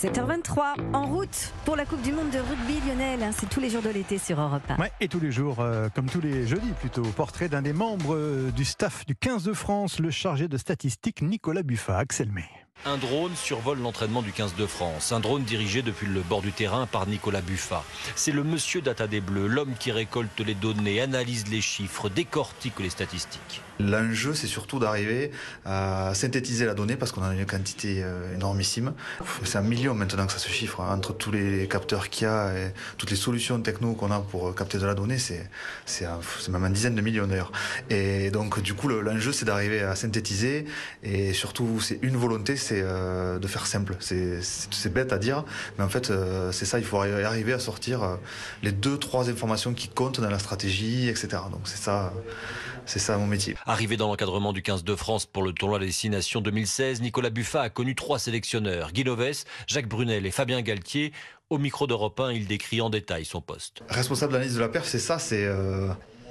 7h23, en route pour la Coupe du Monde de rugby Lionel. C'est tous les jours de l'été sur Europe 1. Ouais, et tous les jours, euh, comme tous les jeudis plutôt, portrait d'un des membres euh, du staff du 15 de France, le chargé de statistiques Nicolas Buffat, Axel May. Un drone survole l'entraînement du 15 de France. Un drone dirigé depuis le bord du terrain par Nicolas Buffat. C'est le monsieur data des Bleus, l'homme qui récolte les données, analyse les chiffres, décortique les statistiques. L'enjeu, c'est surtout d'arriver à synthétiser la donnée parce qu'on a une quantité euh, énormissime. C'est un million maintenant que ça se chiffre. hein. Entre tous les capteurs qu'il y a et toutes les solutions techno qu'on a pour capter de la donnée, c'est même une dizaine de millions. Et donc, du coup, le- l'enjeu, c'est d'arriver à synthétiser et surtout, c'est une volonté, euh, de faire simple. C'est- C'est c'est bête à dire, mais en fait, euh, c'est ça. Il faut arri- arriver à sortir euh, les deux, trois informations qui comptent dans la stratégie, etc. Donc, c'est ça, c'est ça mon métier. Arrivé dans l'encadrement du 15 de France pour le tournoi des Destinations 2016, Nicolas Buffat a connu trois sélectionneurs, Guy Lovès, Jacques Brunel et Fabien Galtier. Au micro d'Europe 1, il décrit en détail son poste. Responsable d'analyse de la perf, c'est ça, c'est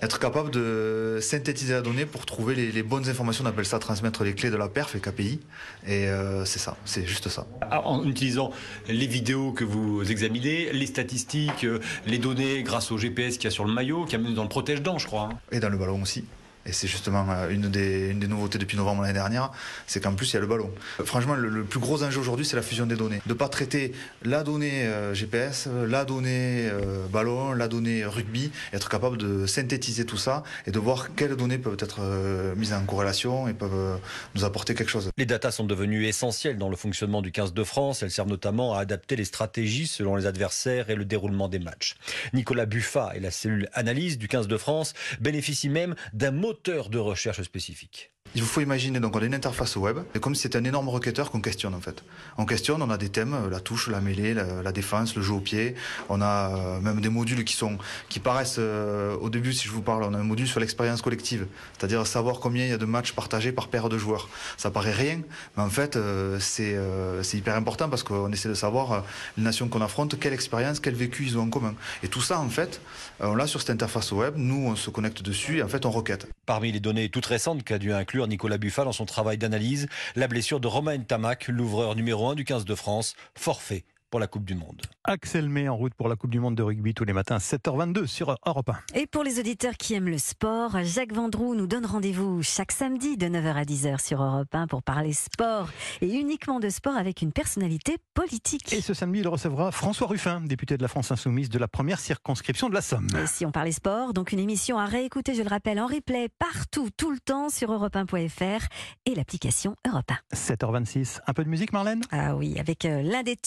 être capable de synthétiser la donnée pour trouver les, les bonnes informations. On appelle ça transmettre les clés de la perf, les KPI. Et euh, c'est ça, c'est juste ça. Ah, en utilisant les vidéos que vous examinez, les statistiques, euh, les données grâce au GPS qu'il y a sur le maillot, qui est dans le protège-dents, je crois. hein. Et dans le ballon aussi. Et c'est justement euh, une des, nouveautés depuis novembre l'année dernière, c'est qu'en plus il y a le ballon. Euh, Franchement, le, plus gros enjeu aujourd'hui, c'est la fusion des données. De pas traiter la donnée euh, GPS, la donnée ballon, la donnée rugby, être capable de synthétiser tout ça et de voir quelles données peuvent être mises en corrélation et peuvent nous apporter quelque chose. Les datas sont devenues essentielles dans le fonctionnement du 15 de France. Elles servent notamment à adapter les stratégies selon les adversaires et le déroulement des matchs. Nicolas Buffat et la cellule analyse du 15 de France bénéficient même d'un moteur de recherche spécifique. Il vous faut imaginer, donc on a une interface web, et comme c'était un énorme requêteur qu'on questionne en fait. On questionne, on a des thèmes, la touche, la mêlée, la, défense, le jeu au pied. On a euh, même des modules qui sont, qui paraissent, euh, au début si je vous parle, on a un module sur l'expérience collective, c'est-à-dire savoir combien il y a de matchs partagés par paire de joueurs. Ça paraît rien, mais en fait euh, c'est euh, c'est hyper important parce qu'on essaie de savoir les nations qu'on affronte, quelle expérience, quel vécu ils ont en commun. Et tout ça en fait, on l'a sur cette interface web, nous on se connecte dessus et en fait on requête. Parmi les données toutes récentes qu'a dû inclure Nicolas Buffat dans son travail d'analyse, la blessure de Romain Tamac, l'ouvreur numéro 1 du 15 de France, forfait pour la Coupe du Monde. Axel May en route pour la Coupe du Monde de rugby tous les matins, 7h22 sur Europe 1. Et pour les auditeurs qui aiment le sport, Jacques Vendroux nous donne rendez-vous chaque samedi de 9h à 10h sur Europe 1 pour parler sport et uniquement de sport avec une personnalité politique. Et ce samedi, il recevra François Ruffin, député de la France Insoumise de la première circonscription de la Somme. Et si on parlait sport, donc une émission à réécouter, je le rappelle, en replay partout, tout le temps sur europe1.fr et l'application Europe 1. 7h26, un peu de musique Marlène? Ah oui, avec euh, l'un des